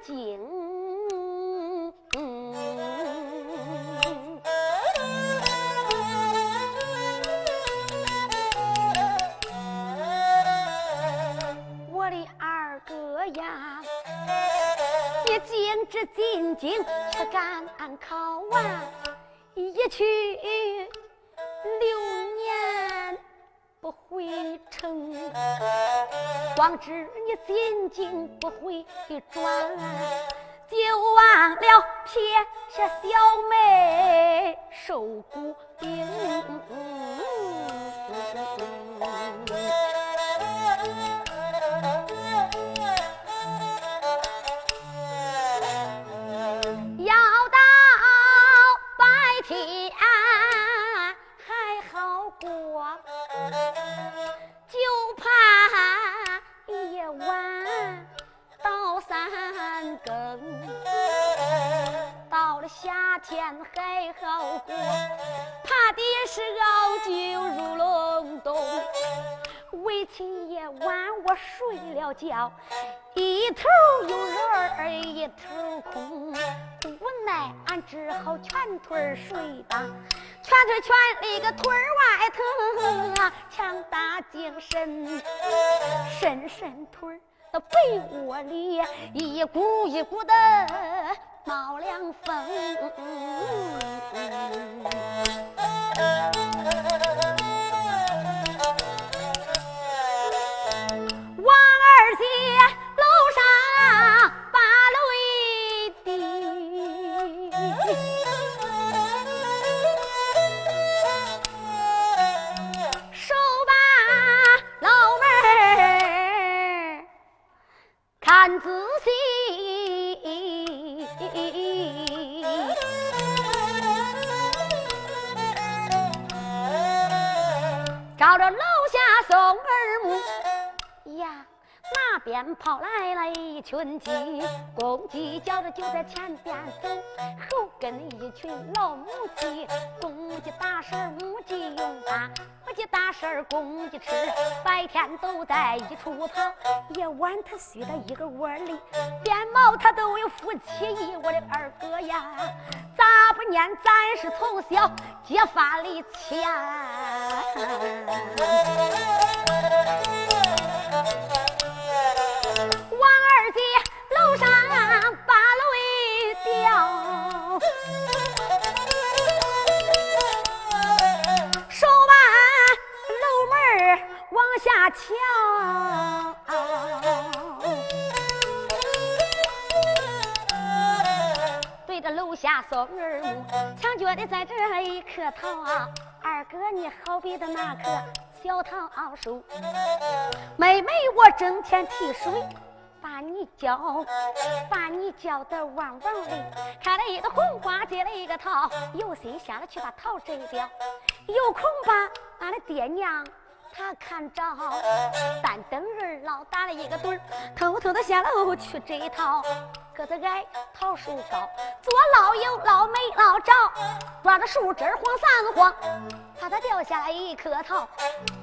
往南京。我的二哥呀，你径直进京去赶考完，一去六年不回城，光知你进京不会转，就忘了撇下小妹受苦病。睡了觉，一头有人儿一头空，无奈俺只好全腿儿睡吧，全腿全那个腿儿外疼啊，强打精神，伸伸腿儿那被窝里一股一股的冒凉风。边跑来了一群鸡，公鸡叫着就在前边走，后跟一群老母鸡，公鸡打食儿，母鸡用把，母鸡打食儿，公鸡吃，白天都在一处跑，夜晚它睡在一个窝里，鞭毛它都有夫妻意，我的二哥呀，咋不念咱是从小结发的亲呀？二哥你好比的那棵小桃树，妹妹我整天提水。把你浇，把你浇得旺旺的，开了一个红花，结了一个桃，有心下了去把桃摘掉，有空把俺的爹娘他看着，但等人老打了一个盹，偷偷的下楼去摘桃，个子矮，桃树高，左老右老没老，抓着树枝晃三晃，怕他掉下来一颗桃，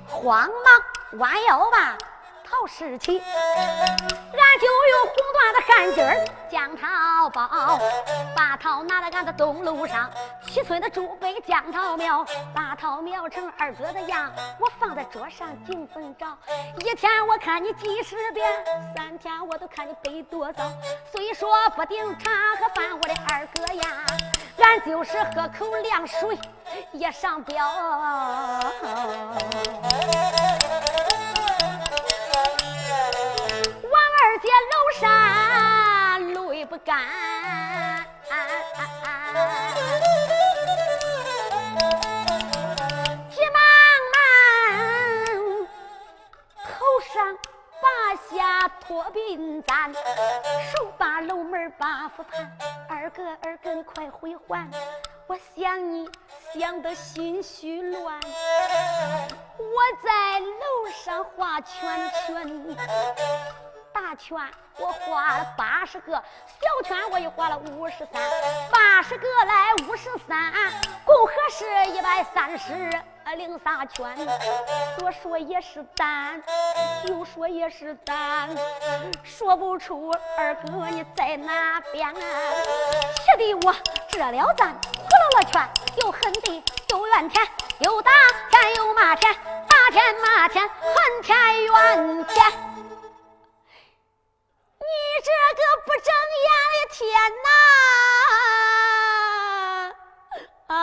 慌忙弯腰把。桃拾起，俺就用红缎的汗巾儿将桃包，把桃拿到俺的东路上，七村的竹背将桃苗，把桃苗成二哥的样，我放在桌上敬风着。一天我看你几十遍，三天我都看你背多早。虽说不顶茶和饭，我的二哥呀，俺就是喝口凉水也上吊。王二姐楼上泪不干。急忙忙头上拔下脱鬓簪，把楼门把斧盘。二哥二哥，你快回还！我想你想得心绪乱。我在楼上画圈圈。大圈我画了八十个，小圈我又画了五十三，八十个来五十三，共合是一百三十零仨圈。左说也是单，右说也是单，说不出二哥你在哪边？气得我这了赞，胡了了圈，又恨地又怨天，又打天又骂天，打天骂天，恨天怨天。你这个不睁眼的天哪！啊，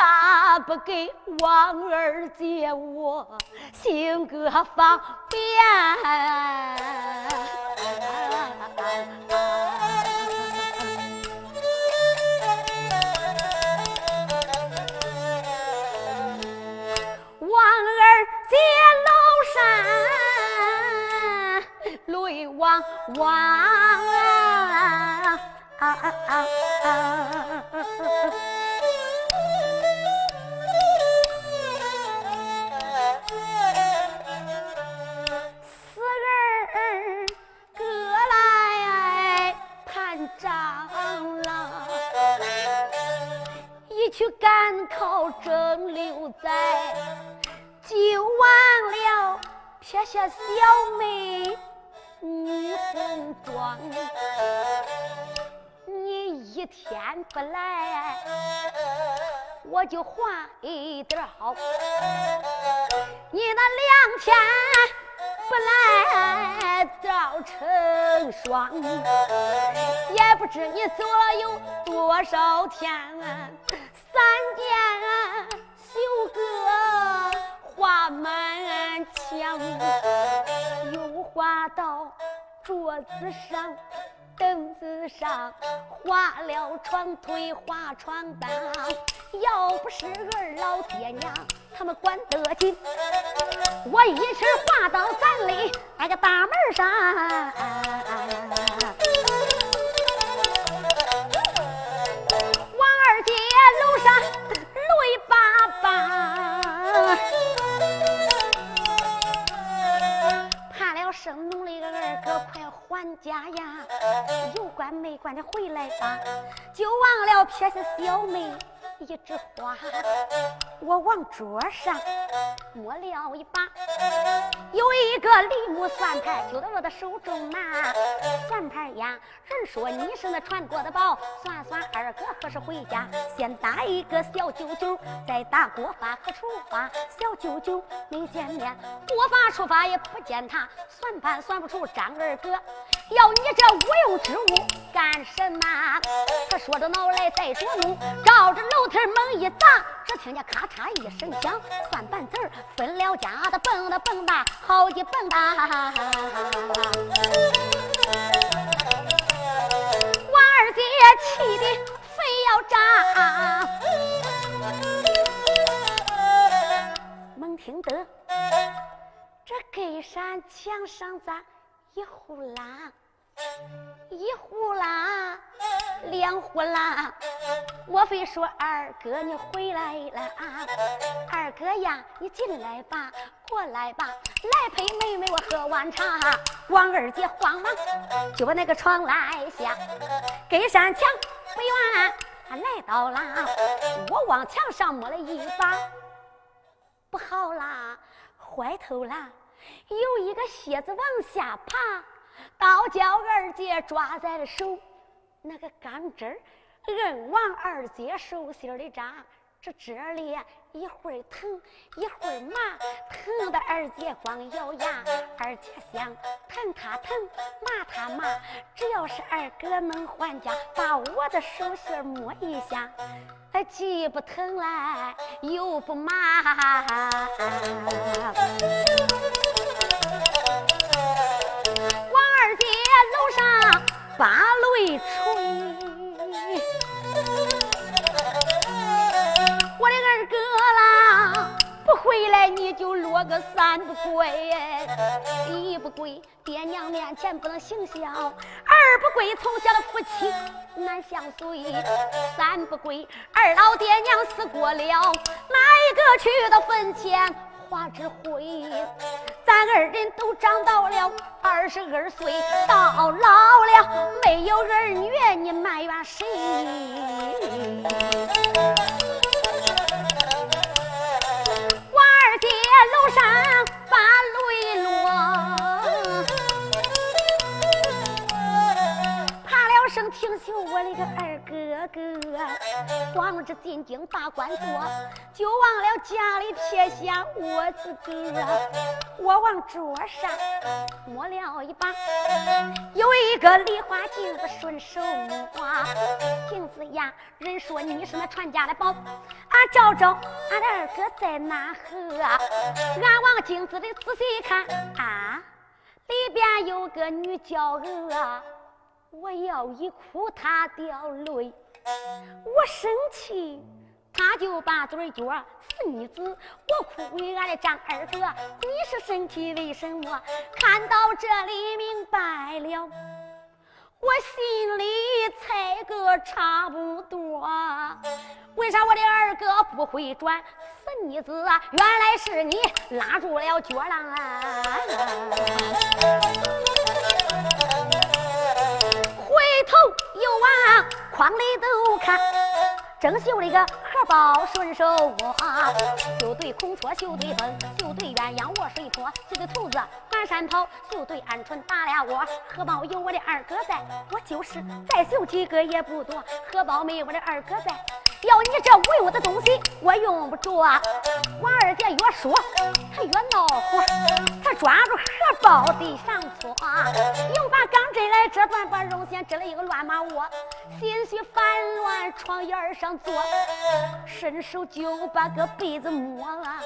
咋不给王二姐我行个方便？王二姐楼上。泪汪汪啊！四下小妹。女红妆，你一天不来，我就还一点好。你那两天不来，造成双，也不知你走了有多少天。三件绣个花满墙。又画到桌子上、凳子上，画了床腿、画床单。要不是二老爹娘他们管得紧，我一直画到咱里那个大门上。生弄了一个二哥，快还家呀！有关没关的回来吧，就忘了撇下小妹。一枝花，我往桌上摸了一把，有一个梨木算盘，就在我的手中拿。算盘呀，人说你是那传国的宝，算算二哥何时回家？先打一个小九九，再打国法和除法。小九九没见面，国法除法也不见他，算盘算不出张二哥。要你这无用之物干什么？他说着脑来再着弄，照着楼梯猛一砸，只听见咔嚓一声响，算半子儿分了家的蹦的蹦哒，好几蹦哒。王二姐气的非要炸，猛听得这隔山墙上咋一呼啦？一呼啦，两呼啦，莫非说二哥你回来了啊？二哥呀，你进来吧，过来吧，来陪妹妹我喝碗茶。王二姐慌忙就把那个床来下，跟山墙不远，来到了，我往墙上摸了一把，不好啦，坏头啦，有一个蝎子往下爬。倒叫二姐抓在了手，那个钢针儿摁往二姐手心里扎，这这里一会儿疼，一会儿麻，疼的二姐光咬牙，二姐想疼他疼，骂他骂。只要是二哥能还家，把我的手心摸一下，既不疼来，又不麻。王二姐楼上把泪垂。不回来，你就落个三不归，一不归爹娘面前不能行孝，二不归从小的夫妻难相随，三不归二老爹娘死过了，哪一个去到坟前花纸灰？咱二人都长到了二十二岁，到老了没有儿女，你埋怨谁？我的个二哥哥，光着进京把官做，就忘了家里撇下我自个。我往桌上摸了一把，有一个梨花镜子顺手摸，镜子呀，人说你是那传家的宝，俺找找俺的二哥在哪呵？俺往镜子里仔细一看，啊，里边有个女娇娥，我要一哭他掉泪，我生气。他就把嘴撅，死妮子，我哭为俺的张二哥，你是生气为什么？看到这里明白了，我心里猜个差不多。为啥我的二哥不会转？死妮子啊，原来是你拉住了脚了！回头又往筐里头看。正绣了一个荷包，顺手摸，绣对孔雀，绣对凤，绣对鸳鸯卧水坡，绣对兔子满山跑，绣对鹌鹑打俩窝。荷包有我的二哥在，我就是再绣几个也不多。荷包没我的二哥在。要你这无用的东西，我用不着啊。王二姐越说，他越恼火，他抓住荷包地上搓，又把钢针来折断，把绒线织了一个乱麻窝，心绪烦乱，床沿上坐，伸手就把个被子摸了，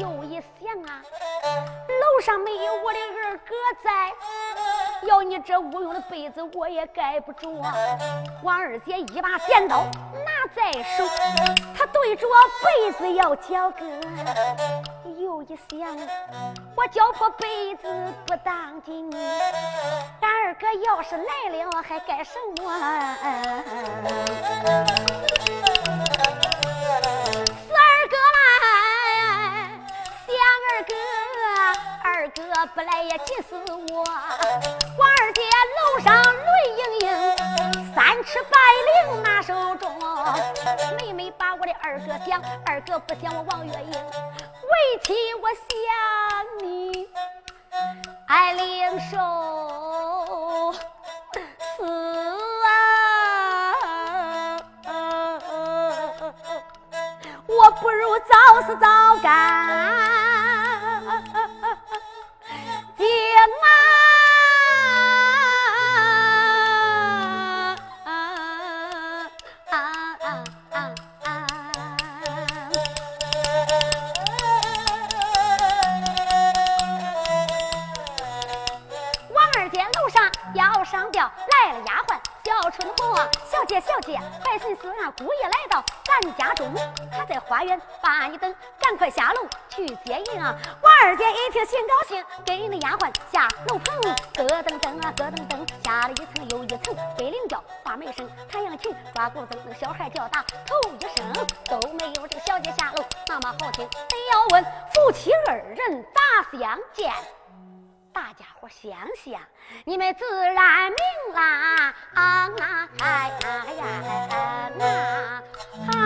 又一想啊，楼上没有我的二哥在。要你这无用的被子，我也盖不着。王二姐一把剪刀在手，他对着被子要交割。又一想，我交破被子不当紧，俺二哥要是来了，还干什么？四二哥来，想二哥，二哥不来也急死我。王二姐楼上泪盈二哥想，二哥不想我王月英，为妻我想你，爱玲受死啊！我不如早死早干。啊！王二姐一听心高兴，跟那丫鬟下楼棚，咯噔噔啊咯噔噔，下了一层又一层，飞领叫花眉声，太阳琴抓鼓子，那小孩叫打头一声，都没有这个小姐下楼那么好听。得要问夫妻二人咋相见？大家伙想想，你们自然明啦！啊啊哎呀哎呀啊！